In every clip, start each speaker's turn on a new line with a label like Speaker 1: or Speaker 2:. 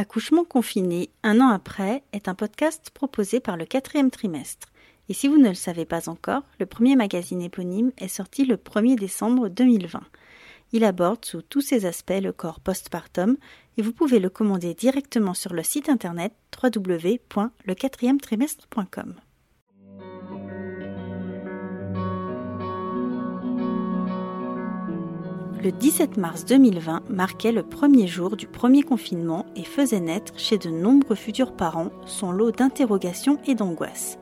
Speaker 1: Accouchement confiné un an après est un podcast proposé par le quatrième trimestre. Et si vous ne le savez pas encore, le premier magazine éponyme est sorti le 1er décembre 2020. Il aborde sous tous ses aspects le corps postpartum et vous pouvez le commander directement sur le site internet www.lequatrième-trimestre.com. Le 17 mars 2020 marquait le premier jour du premier confinement et faisait naître chez de nombreux futurs parents son lot d'interrogations et d'angoisses.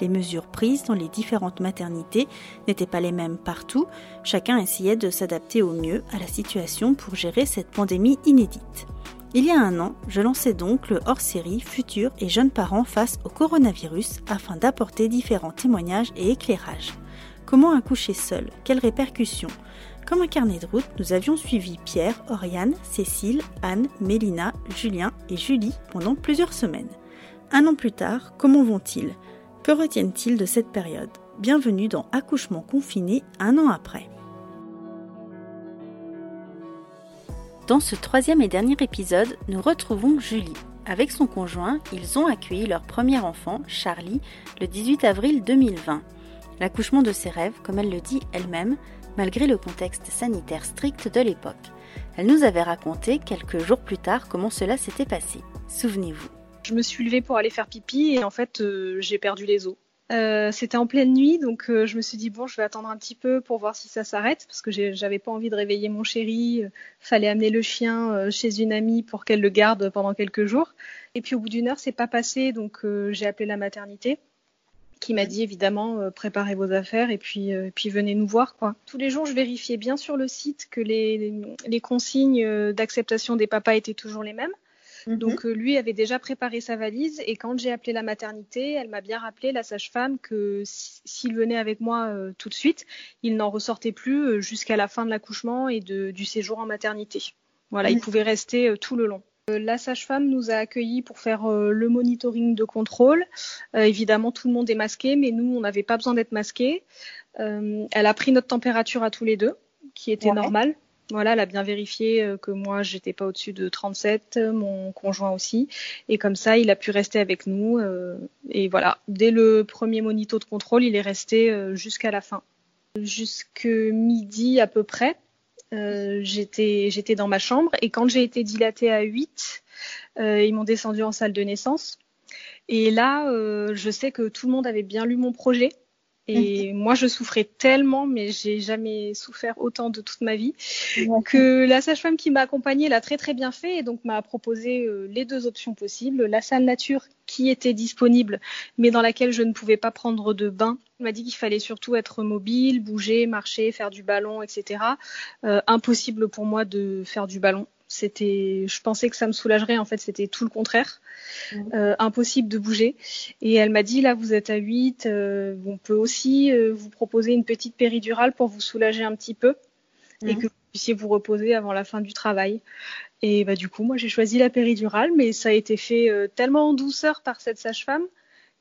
Speaker 1: Les mesures prises dans les différentes maternités n'étaient pas les mêmes partout, chacun essayait de s'adapter au mieux à la situation pour gérer cette pandémie inédite. Il y a un an, je lançais donc le hors-série Futurs et jeunes parents face au coronavirus afin d'apporter différents témoignages et éclairages. Comment accoucher seul? Quelles répercussions? Comme un carnet de route, nous avions suivi Pierre, Oriane, Cécile, Anne, Mélina, Julien et Julie pendant plusieurs semaines. Un an plus tard, comment vont-ils? Que retiennent-ils de cette période? Bienvenue dans Accouchement confiné un an après. Dans ce troisième et dernier épisode, nous retrouvons Julie. Avec son conjoint, ils ont accueilli leur premier enfant, Charlie, le 18 avril 2020. L'accouchement de ses rêves, comme elle le dit elle-même, malgré le contexte sanitaire strict de l'époque. Elle nous avait raconté quelques jours plus tard comment cela s'était passé. Souvenez-vous.
Speaker 2: Je me suis levée pour aller faire pipi et en fait euh, j'ai perdu les os. Euh, c'était en pleine nuit, donc euh, je me suis dit bon, je vais attendre un petit peu pour voir si ça s'arrête, parce que j'avais pas envie de réveiller mon chéri. fallait amener le chien chez une amie pour qu'elle le garde pendant quelques jours. Et puis au bout d'une heure, c'est pas passé, donc j'ai appelé la maternité qui m'a dit évidemment euh, préparez vos affaires et puis euh, puis venez nous voir quoi. Tous les jours, je vérifiais bien sur le site que les, les consignes euh, d'acceptation des papas étaient toujours les mêmes. Mhm. Donc lui avait déjà préparé sa valise et quand j'ai appelé la maternité, elle m'a bien rappelé la sage-femme que s'il venait avec moi tout de suite, il n'en ressortait plus jusqu'à la fin de l'accouchement et de, du séjour en maternité. Voilà, il pouvait rester tout le long. Euh, la sage-femme nous a accueillis pour faire euh, le monitoring de contrôle. Euh, évidemment, tout le monde est masqué, mais nous, on n'avait pas besoin d'être masqués. elle a pris notre température à tous les deux, qui était normale. Voilà, elle a bien vérifié que moi, j'étais pas au-dessus de 37, mon conjoint aussi. Et comme ça, il a pu rester avec nous. et voilà, dès le premier monito de contrôle, il est resté jusqu'à la fin. Jusque midi à peu près. Euh, j'étais j'étais dans ma chambre et quand j'ai été dilatée à 8, euh, ils m'ont descendu en salle de naissance. Et là, euh, je sais que tout le monde avait bien lu mon projet. Et moi, je souffrais tellement, mais j'ai jamais souffert autant de toute ma vie, que la sage-femme qui m'a accompagnée l'a très très bien fait et donc m'a proposé les deux options possibles. La salle nature qui était disponible, mais dans laquelle je ne pouvais pas prendre de bain on m'a dit qu'il fallait surtout être mobile, bouger, marcher, faire du ballon, etc. Euh, impossible pour moi de faire du ballon. C'était, je pensais que ça me soulagerait. En fait, c'était tout le contraire. Mmh. Euh, impossible de bouger. Et elle m'a dit là, vous êtes à 8. Euh, on peut aussi vous proposer une petite péridurale pour vous soulager un petit peu et mmh. que vous puissiez vous reposer avant la fin du travail. Et bah du coup, moi, j'ai choisi la péridurale, mais ça a été fait tellement en douceur par cette sage-femme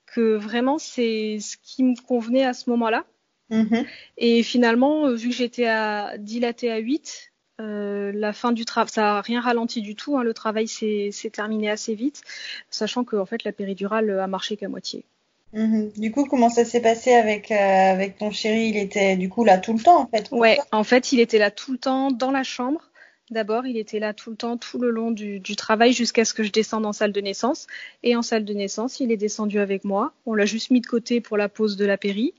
Speaker 2: que vraiment c'est ce qui me convenait à ce moment-là. Mm-hmm. Et finalement, euh, vu que j'étais à, dilatée à 8, euh, la fin du travail, ça n'a rien ralenti du tout. Hein, le travail s'est terminé assez vite, sachant que en fait la péridurale a marché qu'à moitié.
Speaker 3: Mm-hmm. Du coup, comment ça s'est passé avec euh, avec ton chéri? Il était du coup là tout le temps en fait?
Speaker 2: Ouais, en fait, il était là tout le temps dans la chambre. D'abord, il était là tout le temps, tout le long du, travail, jusqu'à ce que je descende en salle de naissance. Et en salle de naissance, il est descendu avec moi. On l'a juste mis de côté pour la pause de la péri.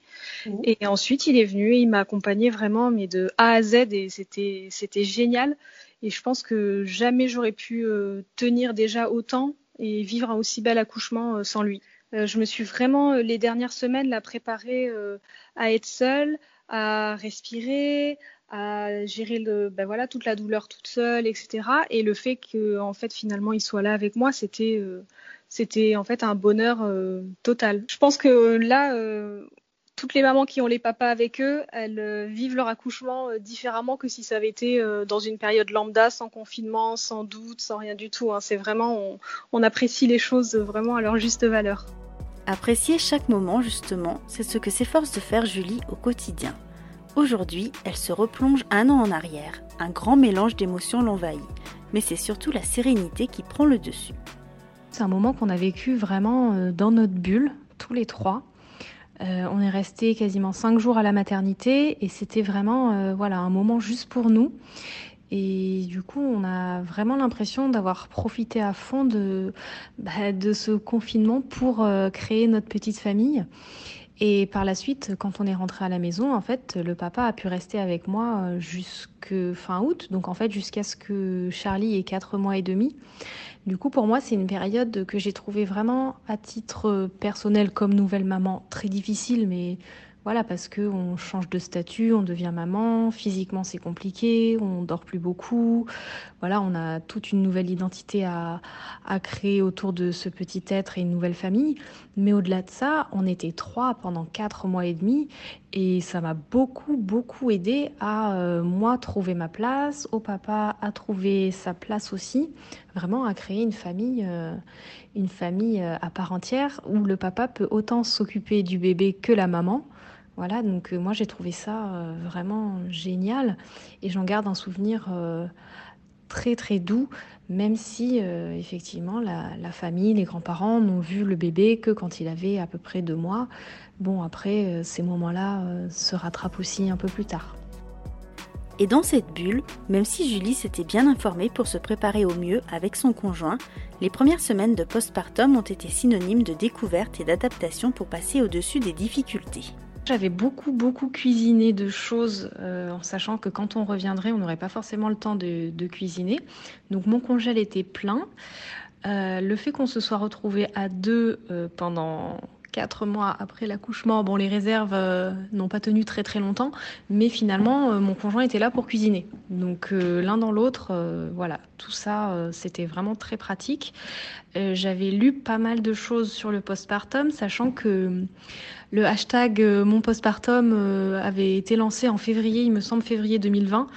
Speaker 2: Mmh. Et ensuite, il est venu et il m'a accompagné vraiment, mais de A à Z. Et c'était, c'était génial. Et je pense que jamais j'aurais pu euh, tenir déjà autant et vivre un aussi bel accouchement euh, sans lui. Euh, je me suis vraiment, les dernières semaines, la préparée à être seule, à respirer, à gérer le, ben toute la douleur toute seule, etc. Et le fait que, en fait, finalement, il soit là avec moi, c'était, euh, c'était en fait un bonheur euh, total. Je pense que là, euh, toutes les mamans qui ont les papas avec eux, elles vivent leur accouchement différemment que si ça avait été dans une période lambda, sans confinement, sans doute, sans rien du tout. Hein. C'est vraiment, on apprécie les choses vraiment à leur juste valeur.
Speaker 1: Apprécier chaque moment, justement, c'est ce que s'efforce de faire Julie au quotidien. Aujourd'hui, elle se replonge un an en arrière. un grand mélange d'émotions l'envahit, mais c'est surtout la sérénité qui prend le dessus.
Speaker 4: C'est un moment qu'on a vécu vraiment euh, dans notre bulle, tous les trois. Euh, on est resté quasiment cinq jours à la maternité et c'était vraiment euh, voilà un moment juste pour nous. Et du coup, on a vraiment l'impression d'avoir profité à fond de, bah, de ce confinement pour créer notre petite famille. Et par la suite, quand on est rentré à la maison, en fait, le papa a pu rester avec moi euh, jusque fin août, donc en fait jusqu'à ce que Charlie ait 4 mois et demi. Du coup, pour moi, c'est une période que j'ai trouvée vraiment à titre personnel comme nouvelle maman très difficile, mais voilà, parce que on change de statut, on devient maman, physiquement c'est compliqué, on dort plus beaucoup. Voilà, on a toute une nouvelle identité à, à créer autour de ce petit être et une nouvelle famille. Mais au-delà de ça, on était trois pendant quatre mois et demi et ça m'a beaucoup, beaucoup aidé à euh, moi trouver ma place, au papa à trouver sa place aussi, vraiment à créer une famille, euh, une famille euh, à part entière où le papa peut autant s'occuper du bébé que la maman. Voilà, donc euh, moi j'ai trouvé ça euh, vraiment génial et j'en garde un souvenir euh, très très doux, même si effectivement la, famille, les grands-parents n'ont vu le bébé que quand il avait à peu près deux mois. Bon, après, ces moments-là se rattrapent aussi un peu plus tard.
Speaker 1: Et dans cette bulle, même si Julie s'était bien informée pour se préparer au mieux avec son conjoint, les premières semaines de postpartum ont été synonymes de découverte et d'adaptation pour passer au-dessus des difficultés.
Speaker 4: J'avais beaucoup, beaucoup cuisiné de choses euh, en sachant que quand on reviendrait, on n'aurait pas forcément le temps de, cuisiner. Donc mon congèle était plein. Euh, le fait qu'on se soit retrouvé à deux euh, pendant quatre mois après l'accouchement, bon, les réserves n'ont pas tenu très très longtemps, mais finalement, mon conjoint était là pour cuisiner. Donc l'un dans l'autre, voilà, tout ça, c'était vraiment très pratique. J'avais lu pas mal de choses sur le postpartum, sachant que le hashtag euh, mon postpartum euh, avait été lancé en février, il me semble février 2020,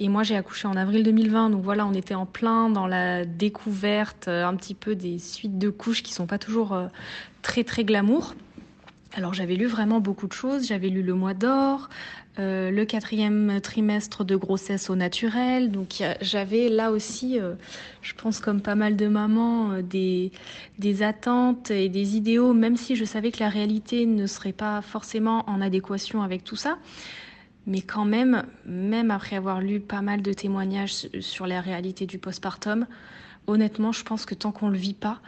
Speaker 4: et moi j'ai accouché en avril 2020. Donc voilà, on était en plein dans la découverte euh, un petit peu des suites de couches qui sont pas toujours très très glamour. Alors j'avais lu vraiment beaucoup de choses. J'avais lu Le Mois d'Or, euh, le quatrième trimestre de grossesse au naturel. Donc j'avais là aussi, euh, je pense comme pas mal de mamans, euh, des, des attentes et des idéaux, même si je savais que la réalité ne serait pas forcément en adéquation avec tout ça. Mais quand même, même après avoir lu pas mal de témoignages sur la réalité du postpartum, honnêtement, je pense que tant qu'on ne le vit pas,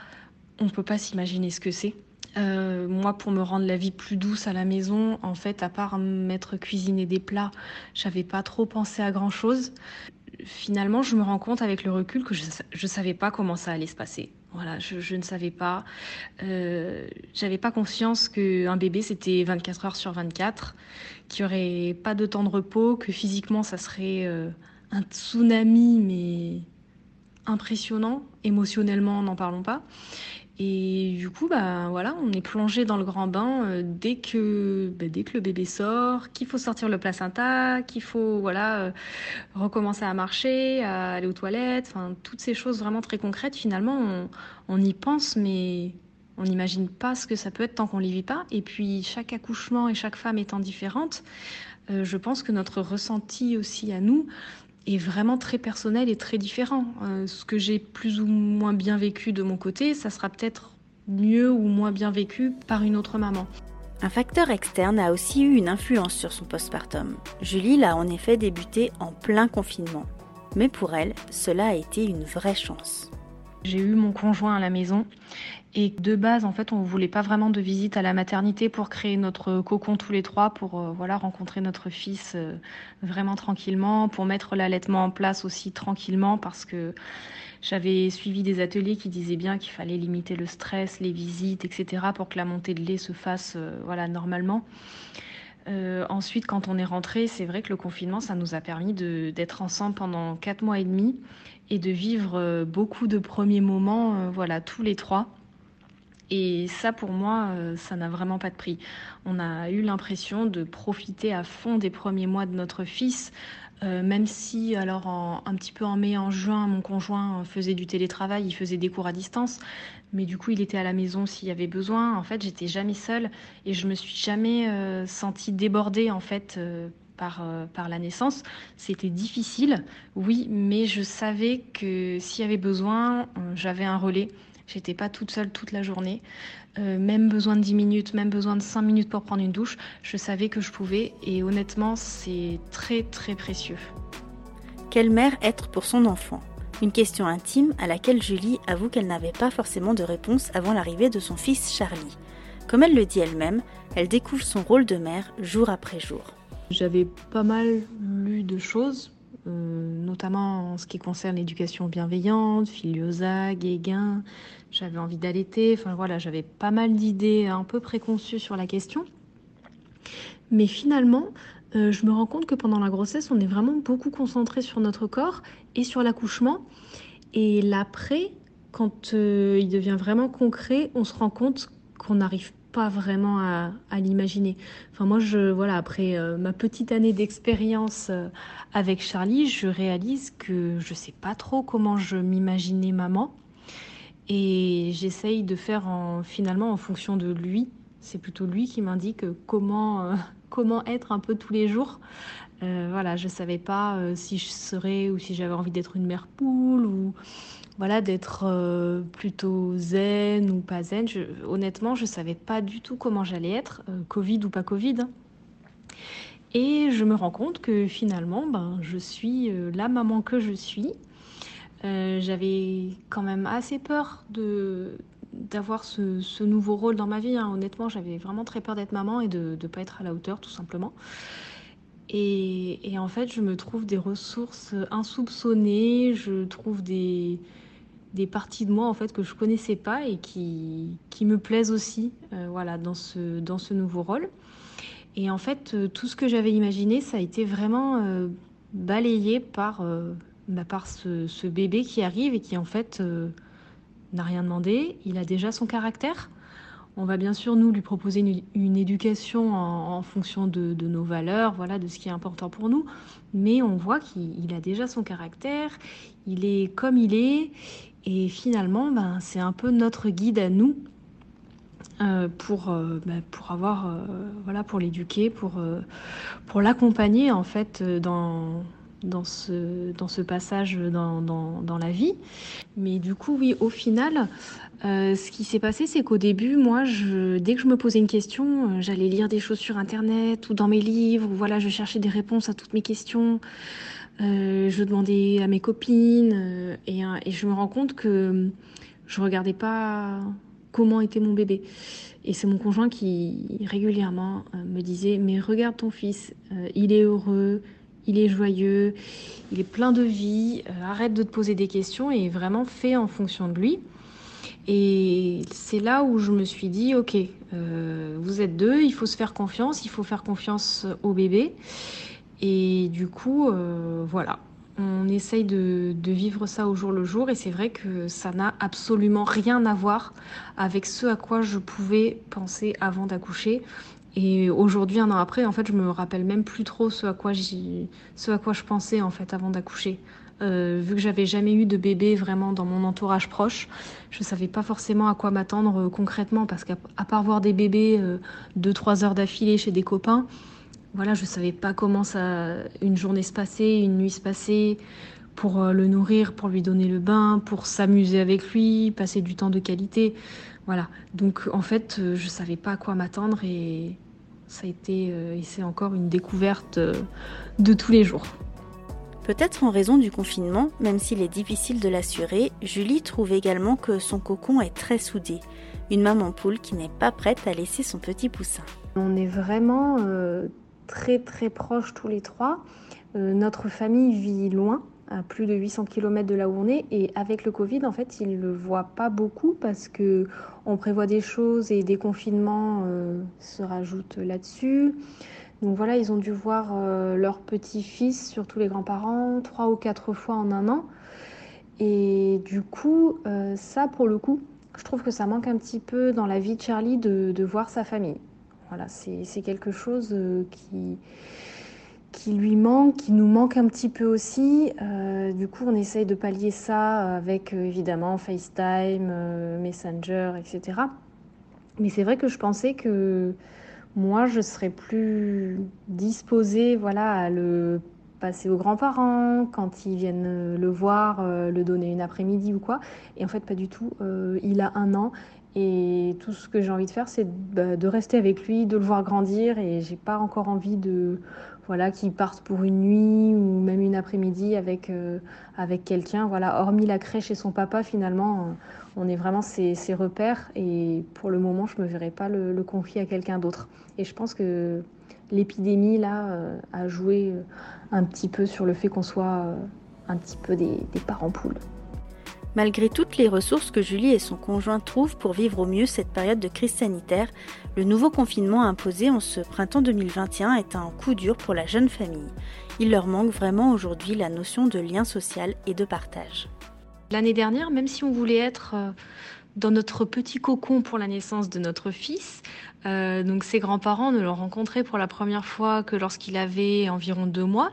Speaker 4: on ne peut pas s'imaginer ce que c'est. Euh, moi, pour me rendre la vie plus douce à la maison, en fait, à part m'être cuisiner des plats, j'avais pas trop pensé à grand chose. Finalement, je me rends compte avec le recul que je ne savais pas comment ça allait se passer. Voilà, je, ne savais pas. Euh, j'avais pas conscience qu'un bébé c'était 24 heures sur 24, qu'il n'y aurait pas de temps de repos, que physiquement ça serait euh, un tsunami, mais impressionnant. Émotionnellement, n'en parlons pas. Et du coup, bah, voilà, on est plongé dans le grand bain euh, dès, que, bah, dès que le bébé sort, qu'il faut sortir le placenta, qu'il faut voilà, euh, recommencer à marcher, à aller aux toilettes, enfin, toutes ces choses vraiment très concrètes. Finalement, on, on y pense, mais on n'imagine pas ce que ça peut être tant qu'on ne les vit pas. Et puis, chaque accouchement et chaque femme étant différente, euh, je pense que notre ressenti aussi à nous, est vraiment très personnel et très différent. Euh, ce que j'ai plus ou moins bien vécu de mon côté, ça sera peut-être mieux ou moins bien vécu par une autre maman.
Speaker 1: Un facteur externe a aussi eu une influence sur son postpartum. Julie l'a en effet débuté en plein confinement. Mais pour elle, cela a été une vraie chance.
Speaker 4: J'ai eu mon conjoint à la maison et de base, en fait, on ne voulait pas vraiment de visite à la maternité pour créer notre cocon tous les trois, pour euh, voilà rencontrer notre fils euh, vraiment tranquillement, pour mettre l'allaitement en place aussi tranquillement, parce que j'avais suivi des ateliers qui disaient bien qu'il fallait limiter le stress, les visites, etc., pour que la montée de lait se fasse euh, voilà normalement. ensuite, quand on est rentré, c'est vrai que le confinement, ça nous a permis d'être ensemble pendant quatre mois et demi et de vivre beaucoup de premiers moments, voilà, tous les trois. Et ça, pour moi, euh, ça n'a vraiment pas de prix. On a eu l'impression de profiter à fond des premiers mois de notre fils, euh, même si, alors, un petit peu en mai, en juin, mon conjoint faisait du télétravail, il faisait des cours à distance, mais du coup, il était à la maison s'il y avait besoin. En fait, j'étais jamais seule et je me suis jamais euh, sentie débordée, en fait par, par la naissance. C'était difficile, oui, mais je savais que s'il y avait besoin, j'avais un relais. J'étais pas toute seule toute la journée. même besoin de 10 minutes, même besoin de 5 minutes pour prendre une douche, je savais que je pouvais et honnêtement, c'est très très précieux.
Speaker 1: Quelle mère être pour son enfant? Une question intime à laquelle Julie avoue qu'elle n'avait pas forcément de réponse avant l'arrivée de son fils Charlie. Comme elle le dit elle-même, elle découvre son rôle de mère jour après jour.
Speaker 4: J'avais pas mal lu de choses, euh, notamment en ce qui concerne l'éducation bienveillante, Filiosa, Guéguin. J'avais envie d'allaiter, enfin voilà, j'avais pas mal d'idées un peu préconçues sur la question. Mais finalement, euh, je me rends compte que pendant la grossesse, on est vraiment beaucoup concentré sur notre corps et sur l'accouchement. Et l'après, quand euh, il devient vraiment concret, on se rend compte qu'on n'arrive pas vraiment à, l'imaginer. Enfin, moi, je, voilà, après euh, ma petite année d'expérience avec Charlie, je réalise que je sais pas trop comment je m'imaginais maman. Et j'essaye de faire en, finalement en fonction de lui. C'est plutôt lui qui m'indique comment comment être un peu tous les jours. Euh, voilà, je savais pas euh, si je serais ou si j'avais envie d'être une mère poule ou voilà d'être euh, plutôt zen ou pas zen. honnêtement, je savais pas du tout comment j'allais être, Covid ou pas Covid. Et je me rends compte que finalement, ben, je suis la maman que je suis. J'avais quand même assez peur de, d'avoir ce, nouveau rôle dans ma vie. Hein. Honnêtement, j'avais vraiment très peur d'être maman et de ne pas être à la hauteur, tout simplement. Et, en fait, je me trouve des ressources insoupçonnées, je trouve des, des parties de moi en fait que je connaissais pas et qui, qui me plaisent aussi euh, voilà, dans, ce, dans ce nouveau rôle. Et en fait, euh, tout ce que j'avais imaginé, ça a été vraiment euh, balayé par, bah, par ce, bébé qui arrive et qui en fait n'a rien demandé, il a déjà son caractère. On va bien sûr nous lui proposer une, éducation en, fonction de, nos valeurs, voilà, de ce qui est important pour nous. Mais on voit qu'il a déjà son caractère, il est comme il est, et finalement, ben, c'est un peu notre guide à nous euh, pour, euh, ben, pour avoir, euh, voilà, pour l'éduquer, pour, pour l'accompagner en fait dans dans ce, dans ce passage dans, dans, la vie. Mais du coup, oui, au final, euh, ce qui s'est passé, c'est qu'au début, moi, dès que je me posais une question, euh, j'allais lire des choses sur Internet ou dans mes livres, voilà, je cherchais des réponses à toutes mes questions. Euh, je demandais à mes copines et, et, je me rends compte que je regardais pas comment était mon bébé. Et c'est mon conjoint qui régulièrement me disait mais regarde ton fils, il est heureux, il est joyeux, il est plein de vie, euh, arrête de te poser des questions et vraiment fais en fonction de lui. Et c'est là où je me suis dit, ok, euh, vous êtes deux, il faut se faire confiance, il faut faire confiance au bébé. Et du coup, euh, voilà, on essaye de, de, vivre ça au jour le jour et c'est vrai que ça n'a absolument rien à voir avec ce à quoi je pouvais penser avant d'accoucher. Et aujourd'hui, un an après, en fait, je me rappelle même plus trop ce à quoi, je pensais en fait avant d'accoucher. Euh, vu que j'avais jamais eu de bébé vraiment dans mon entourage proche, je savais pas forcément à quoi m'attendre euh, concrètement parce qu'à part voir des bébés euh, deux trois heures d'affilée chez des copains, voilà, je savais pas comment ça une journée se passait, une nuit se passait pour le nourrir, pour lui donner le bain, pour s'amuser avec lui, passer du temps de qualité. Voilà. Donc en fait, euh, je savais pas à quoi m'attendre et ça a été euh, et c'est encore une découverte euh, de tous les jours.
Speaker 1: Peut-être en raison du confinement, même s'il est difficile de l'assurer, Julie trouve également que son cocon est très soudé. Une maman poule qui n'est pas prête à laisser son petit poussin.
Speaker 4: On est vraiment très très proches tous les trois. notre famille vit loin, à plus de 800 km de là où on est. Et avec le Covid, en fait, ils ne le voient pas beaucoup parce que on prévoit des choses et des confinements euh, se rajoutent là-dessus. Donc voilà, ils ont dû voir euh, leur petit-fils, surtout les grands-parents, trois ou quatre fois en un an. Et du coup, euh, ça, pour le coup, je trouve que ça manque un petit peu dans la vie de Charlie de, de voir sa famille. Voilà, c'est quelque chose qui qui lui manque, qui nous manque un petit peu aussi. Euh, du coup, on essaye de pallier ça avec euh, évidemment FaceTime, euh, Messenger, etc. Mais c'est vrai que je pensais que moi je serais plus disposée voilà, à le passer aux grands-parents, quand ils viennent le voir, le donner une après-midi ou quoi. Et en fait, pas du tout. il a un an et tout ce que j'ai envie de faire, c'est bah, de rester avec lui, de le voir grandir. Et j'ai pas encore envie de voilà qu'il parte pour une nuit ou même une après-midi avec euh, quelqu'un. Voilà, hormis la crèche et son papa, finalement, on est vraiment ses, repères. Et pour le moment, je me verrai pas le, confier à quelqu'un d'autre. Et je pense que l'épidémie là euh, a joué euh, un petit peu sur le fait qu'on soit un petit peu des parents poules.
Speaker 1: Malgré toutes les ressources que Julie et son conjoint trouvent pour vivre au mieux cette période de crise sanitaire, le nouveau confinement imposé en ce printemps 2021 est un coup dur pour la jeune famille. Il leur manque vraiment aujourd'hui la notion de lien social et de partage.
Speaker 4: L'année dernière, même si on voulait être euh, dans notre petit cocon pour la naissance de notre fils. Euh, donc ses grands-parents ne l'ont rencontré pour la première fois que lorsqu'il avait environ deux mois.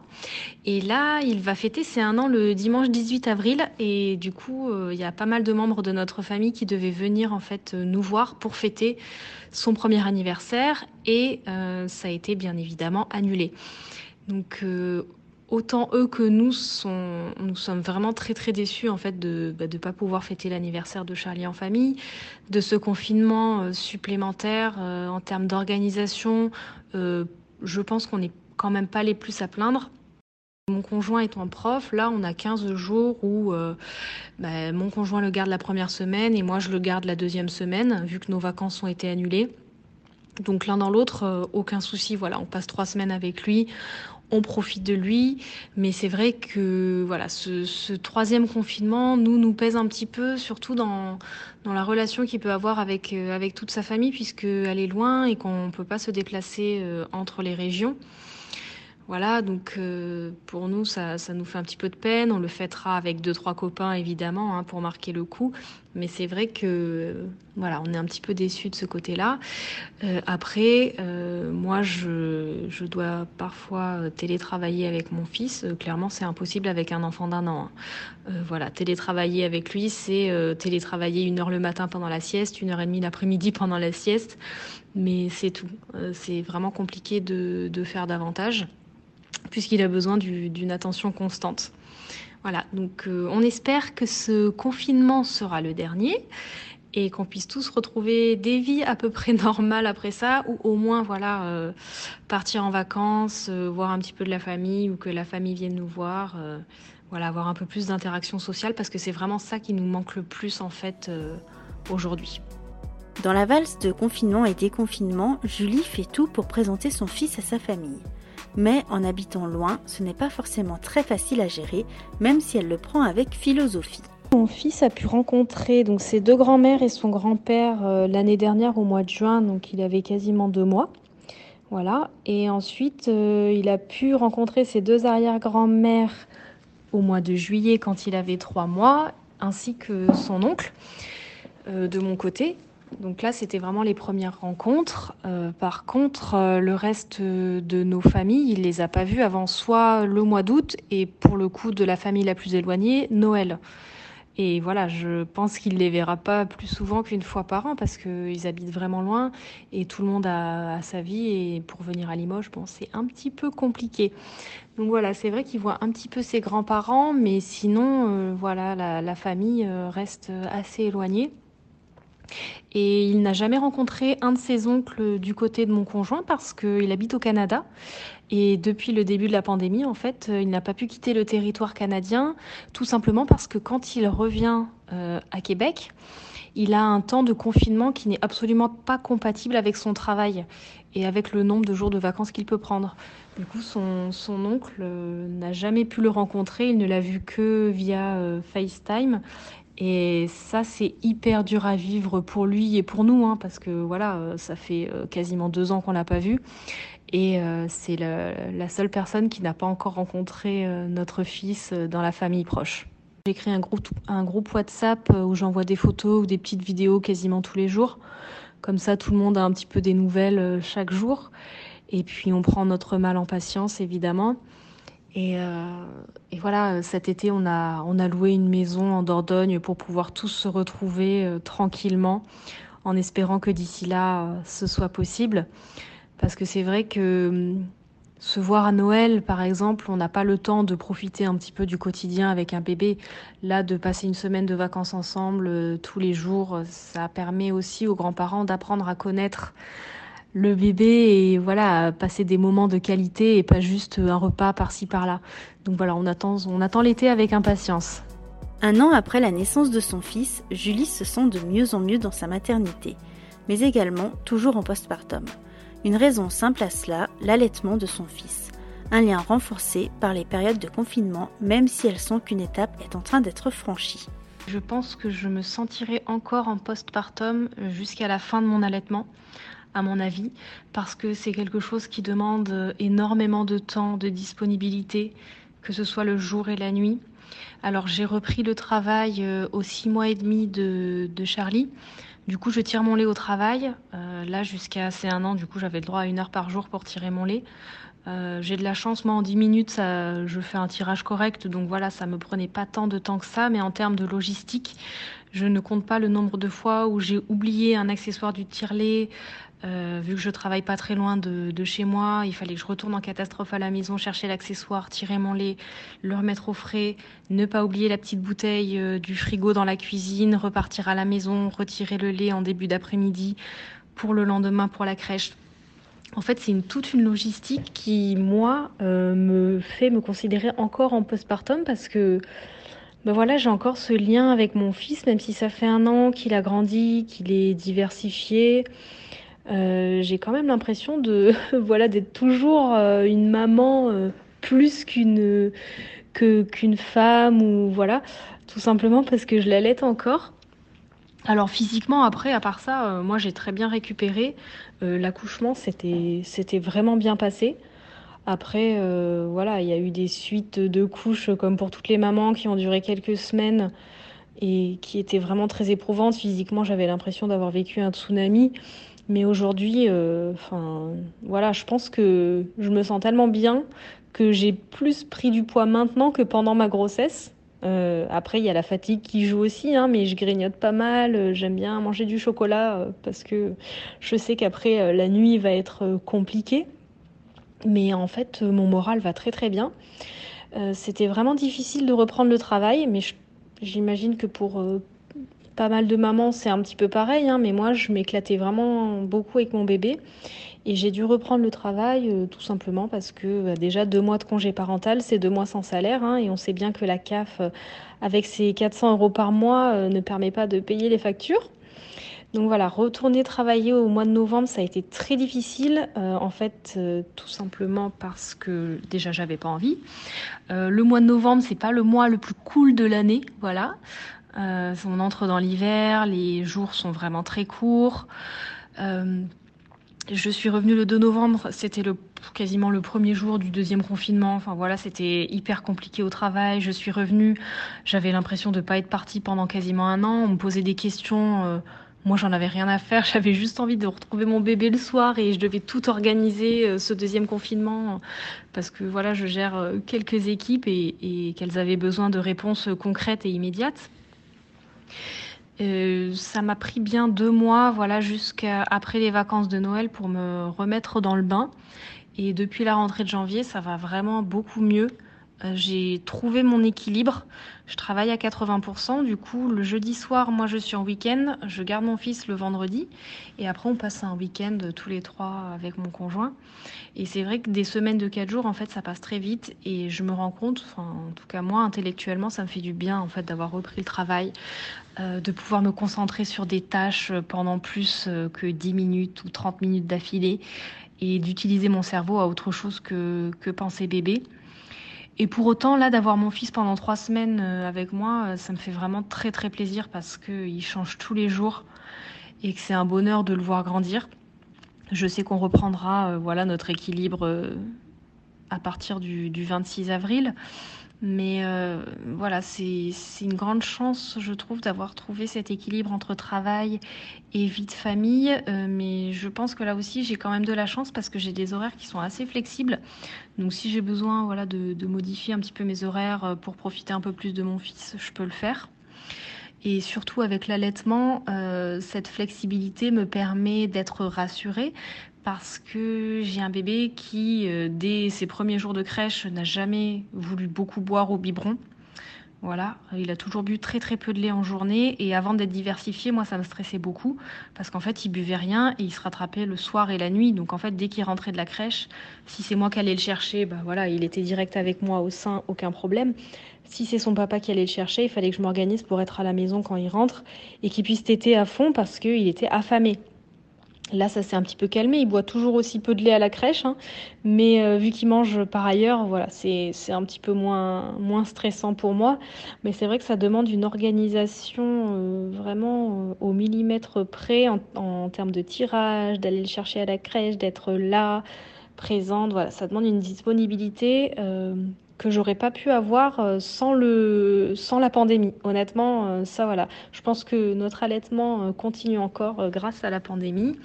Speaker 4: Et là, il va fêter ses un an le dimanche 18 avril. Et du coup, euh, il y a pas mal de membres de notre famille qui devaient venir en fait nous voir pour fêter son premier anniversaire. Et euh, ça a été bien évidemment annulé. Donc autant eux que nous, nous sommes vraiment très très déçus en fait de ne bah, pas pouvoir fêter l'anniversaire de Charlie en famille, de ce confinement euh, supplémentaire euh, en termes d'organisation. Euh, je pense qu'on n'est quand même pas les plus à plaindre. Mon conjoint étant prof, là on a 15 jours où bah, mon conjoint le garde la première semaine et moi je le garde la deuxième semaine, vu que nos vacances ont été annulées. Donc l'un dans l'autre, aucun souci. Voilà, on passe trois semaines avec lui on profite de lui, mais c'est vrai que voilà, ce, troisième confinement nous nous pèse un petit peu, surtout dans, dans la relation qu'il peut avoir avec, euh, avec toute sa famille, puisqu'elle est loin et qu'on ne peut pas se déplacer euh, entre les régions. Voilà, donc euh, pour nous, ça, nous fait un petit peu de peine. On le fêtera avec deux, trois copains, évidemment, hein, pour marquer le coup. Mais c'est vrai que, voilà, on est un petit peu déçus de ce côté-là. Euh, après, euh, moi, je, dois parfois télétravailler avec mon fils. clairement, c'est impossible avec un enfant d'un an. Hein. voilà, télétravailler avec lui, c'est télétravailler une heure le matin pendant la sieste, une heure et demie l'après-midi pendant la sieste. Mais c'est tout. c'est vraiment compliqué de faire davantage puisqu'il a besoin d'une attention constante. Voilà, donc euh, on espère que ce confinement sera le dernier et qu'on puisse tous retrouver des vies à peu près normales après ça, ou au moins voilà euh, partir en vacances, euh, voir un petit peu de la famille, ou que la famille vienne nous voir, voilà, avoir un peu plus d'interaction sociale, parce que c'est vraiment ça qui nous manque le plus en fait aujourd'hui.
Speaker 1: Dans la valse de confinement et déconfinement, Julie fait tout pour présenter son fils à sa famille mais en habitant loin, ce n'est pas forcément très facile à gérer, même si elle le prend avec philosophie.
Speaker 4: Mon fils a pu rencontrer donc ses deux grands-mères et son grand-père euh, l'année dernière au mois de juin, donc il avait quasiment deux mois. Voilà. Et ensuite, euh, il a pu rencontrer ses deux arrière-grand-mères au mois de juillet quand il avait trois mois, ainsi que son oncle euh, de mon côté. Donc là, c'était vraiment les premières rencontres. Euh, par contre, euh, le reste de nos familles, il les a pas vus avant soit le mois d'août et pour le coup de la famille la plus éloignée, Noël. Et voilà, je pense qu'il les verra pas plus souvent qu'une fois par an parce qu'ils habitent vraiment loin et tout le monde a, sa vie et pour venir à Limoges, bon, c'est un petit peu compliqué. Donc voilà, c'est vrai qu'il voit un petit peu ses grands-parents, mais sinon, euh, voilà, la famille reste assez éloignée. Et il n'a jamais rencontré un de ses oncles du côté de mon conjoint parce qu'il habite au Canada. Et depuis le début de la pandémie, en fait, euh, il n'a pas pu quitter le territoire canadien, tout simplement parce que quand il revient euh, à Québec, il a un temps de confinement qui n'est absolument pas compatible avec son travail et avec le nombre de jours de vacances qu'il peut prendre. Du coup, son, oncle euh, n'a jamais pu le rencontrer, il ne l'a vu que via FaceTime. Et ça, c'est hyper dur à vivre pour lui et pour nous, hein, parce que voilà, euh, ça fait euh, quasiment deux ans qu'on l'a pas vu. Et euh, c'est la, seule personne qui n'a pas encore rencontré notre fils dans la famille proche. J'ai créé un groupe, un groupe WhatsApp où j'envoie des photos ou des petites vidéos quasiment tous les jours. Comme ça, tout le monde a un petit peu des nouvelles chaque jour. Et puis, on prend notre mal en patience, évidemment. Euh, et, voilà, cet été, on a, loué une maison en Dordogne pour pouvoir tous se retrouver euh, tranquillement, en espérant que d'ici là, euh, ce soit possible. Parce que c'est vrai que hum, se voir à Noël, par exemple, on n'a pas le temps de profiter un petit peu du quotidien avec un bébé. Là, de passer une semaine de vacances ensemble tous les jours, ça permet aussi aux grands-parents d'apprendre à connaître le bébé et voilà, passer des moments de qualité et pas juste un repas par-ci par-là. Donc voilà, on attend, on attend l'été avec impatience.
Speaker 1: Un an après la naissance de son fils, Julie se sent de mieux en mieux dans sa maternité, mais également toujours en postpartum. Une raison simple à cela, l'allaitement de son fils. Un lien renforcé par les périodes de confinement, même si elles sont qu'une étape est en train d'être franchie.
Speaker 4: Je pense que je me sentirai encore en postpartum jusqu'à la fin de mon allaitement, à mon avis, parce que c'est quelque chose qui demande énormément de temps, de disponibilité, que ce soit le jour et la nuit. Alors j'ai repris le travail euh, aux six mois et demi de, Charlie. Du coup, je tire mon lait au travail. Euh, là, jusqu'à ces un an, du coup, j'avais le droit à une heure par jour pour tirer mon lait. Euh, j'ai de la chance, moi en 10 minutes, ça, je fais un tirage correct, donc voilà, ça me prenait pas tant de temps que ça, mais en termes de logistique, je ne compte pas le nombre de fois où j'ai oublié un accessoire du tire-lait, euh, vu que je travaille pas très loin de, chez moi, il fallait que je retourne en catastrophe à la maison, chercher l'accessoire, tirer mon lait, le remettre au frais, ne pas oublier la petite bouteille euh, du frigo dans la cuisine, repartir à la maison, retirer le lait en début d'après-midi pour le lendemain pour la crèche. En fait, c'est toute une logistique qui, moi, euh, me fait me considérer encore en postpartum parce que ben voilà, j'ai encore ce lien avec mon fils, même si ça fait un an qu'il a grandi, qu'il est diversifié. Euh, j'ai quand même l'impression de voilà d'être toujours euh, une maman euh, plus qu'une qu'une femme ou voilà tout simplement parce que je l'allaite encore. Alors physiquement après à part ça moi j'ai très bien récupéré l'accouchement c'était c'était vraiment bien passé. Après voilà il y a eu des suites de couches comme pour toutes les mamans qui ont duré quelques semaines et qui étaient vraiment très éprouvantes physiquement j'avais l'impression d'avoir vécu un tsunami mais aujourd'hui, euh, enfin, voilà, je pense que je me sens tellement bien que j'ai plus pris du poids maintenant que pendant ma grossesse. Euh, après, il y a la fatigue qui joue aussi, hein, mais je grignote pas mal. J'aime bien manger du chocolat euh, parce que je sais qu'après, la nuit va être compliquée. Mais en fait, mon moral va très très bien. C'était vraiment difficile de reprendre le travail, mais j'imagine que pour pas mal de mamans, c'est un petit peu pareil, hein, mais moi, je m'éclatais vraiment beaucoup avec mon bébé. Et j'ai dû reprendre le travail euh, tout simplement parce que bah, déjà deux mois de congé parental, c'est deux mois sans salaire. Hein, et on sait bien que la CAF, euh, avec ses 400 euros par mois, euh, ne permet pas de payer les factures. Donc voilà, retourner travailler au mois de novembre, ça a été très difficile. en fait, tout simplement parce que déjà j'avais pas envie. le mois de novembre, c'est pas le mois le plus cool de l'année, voilà. Euh, on entre dans l'hiver, les jours sont vraiment très courts. Euh, je suis revenue le 2 novembre, c'était quasiment le premier jour du deuxième confinement. Enfin voilà, c'était hyper compliqué au travail. Je suis revenue, j'avais l'impression de ne pas être partie pendant quasiment un an. On me posait des questions. Euh, moi, j'en avais rien à faire. J'avais juste envie de retrouver mon bébé le soir et je devais tout organiser ce deuxième confinement parce que voilà, je gère quelques équipes et qu'elles avaient besoin de réponses concrètes et immédiates. Euh, ça m'a pris bien deux mois, voilà, jusqu'à après les vacances de Noël pour me remettre dans le bain. Et depuis la rentrée de janvier, ça va vraiment beaucoup mieux. Euh, j'ai trouvé mon équilibre. Je travaille à 80%. Du coup, le jeudi soir, moi, je suis en week-end. Je garde mon fils le vendredi. Et après, on passe un week-end tous les trois avec mon conjoint. Et c'est vrai que des semaines de quatre jours, en fait, ça passe très vite. Et je me rends compte, enfin, en tout cas, moi, intellectuellement, ça me fait du bien, en fait, d'avoir repris le travail, euh, de pouvoir me concentrer sur des tâches pendant plus euh, que 10 minutes ou 30 minutes d'affilée et d'utiliser mon cerveau à autre chose que, que penser bébé. Et pour autant, là, d'avoir mon fils pendant trois semaines euh, avec moi, euh, ça me fait vraiment très très plaisir parce qu'il change tous les jours et que c'est un bonheur de le voir grandir. Je sais qu'on reprendra euh, voilà notre équilibre à partir du, du 26 avril. Mais euh, voilà, c'est une grande chance, je trouve, d'avoir trouvé cet équilibre entre travail et vie de famille. Euh, mais je pense que là aussi, j'ai quand même de la chance parce que j'ai des horaires qui sont assez flexibles. Donc si j'ai besoin voilà, de, modifier un petit peu mes horaires euh, pour profiter un peu plus de mon fils, je peux le faire. Et surtout avec l'allaitement, cette flexibilité me permet d'être rassurée parce que j'ai un bébé qui, euh, dès ses premiers jours de crèche, n'a jamais voulu beaucoup boire au biberon. Voilà, il a toujours bu très très peu de lait en journée et avant d'être diversifié, moi ça me stressait beaucoup parce qu'en fait il buvait rien et il se rattrapait le soir et la nuit. Donc en fait dès qu'il rentrait de la crèche, si c'est moi qui allais le chercher, bah voilà, il était direct avec moi au sein, aucun problème. Si c'est son papa qui allait le chercher, il fallait que je m'organise pour être à la maison quand il rentre et qu'il puisse téter à fond parce qu'il était affamé. Là, ça s'est un petit peu calmé. Il boit toujours aussi peu de lait à la crèche, hein. mais euh, vu qu'il mange par ailleurs, voilà, c'est un petit peu moins, stressant pour moi. Mais c'est vrai que ça demande une organisation euh, vraiment euh, au millimètre près en, en termes de tirage, d'aller le chercher à la crèche, d'être là, présente. Voilà, ça demande une disponibilité que j'aurais pas pu avoir euh, sans, le, sans la pandémie. Honnêtement, euh, ça voilà. Je pense que notre allaitement euh, continue encore grâce à la pandémie.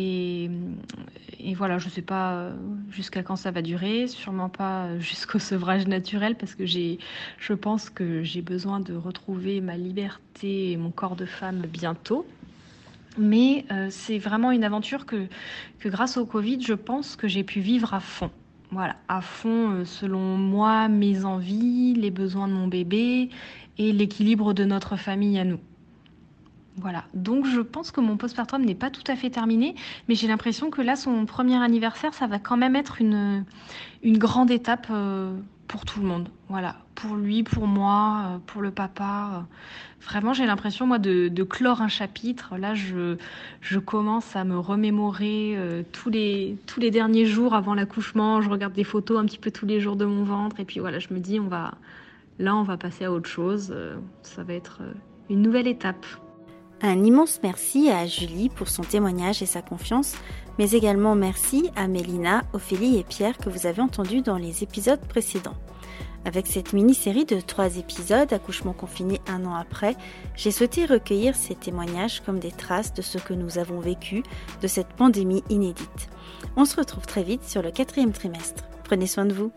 Speaker 4: Et, voilà, je ne sais pas jusqu'à quand ça va durer, sûrement pas jusqu'au sevrage naturel, parce que je pense que j'ai besoin de retrouver ma liberté et mon corps de femme bientôt. Mais c'est vraiment une aventure que, que grâce au Covid, je pense que j'ai pu vivre à fond voilà, à fond euh, selon moi, mes envies, les besoins de mon bébé et l'équilibre de notre famille à nous. Voilà, donc je pense que mon postpartum n'est pas tout à fait terminé, mais j'ai l'impression que là, son premier anniversaire, ça va quand même être une, une grande étape euh, pour tout le monde. Voilà, pour lui, pour moi, euh, pour le papa. Vraiment, j'ai l'impression, moi, de, clore un chapitre. Là, je, je commence à me remémorer euh, tous, les, tous les derniers jours avant l'accouchement. Je regarde des photos un petit peu tous les jours de mon ventre. Et puis voilà, je me dis, on va, là, on va passer à autre chose. Euh, ça va être une nouvelle étape.
Speaker 1: Un immense merci à Julie pour son témoignage et sa confiance, mais également merci à Mélina, Ophélie et Pierre que vous avez entendus dans les épisodes précédents. Avec cette mini-série de trois épisodes, accouchement confiné un an après, j'ai souhaité recueillir ces témoignages comme des traces de ce que nous avons vécu de cette pandémie inédite. On se retrouve très vite sur le quatrième trimestre. Prenez soin de vous.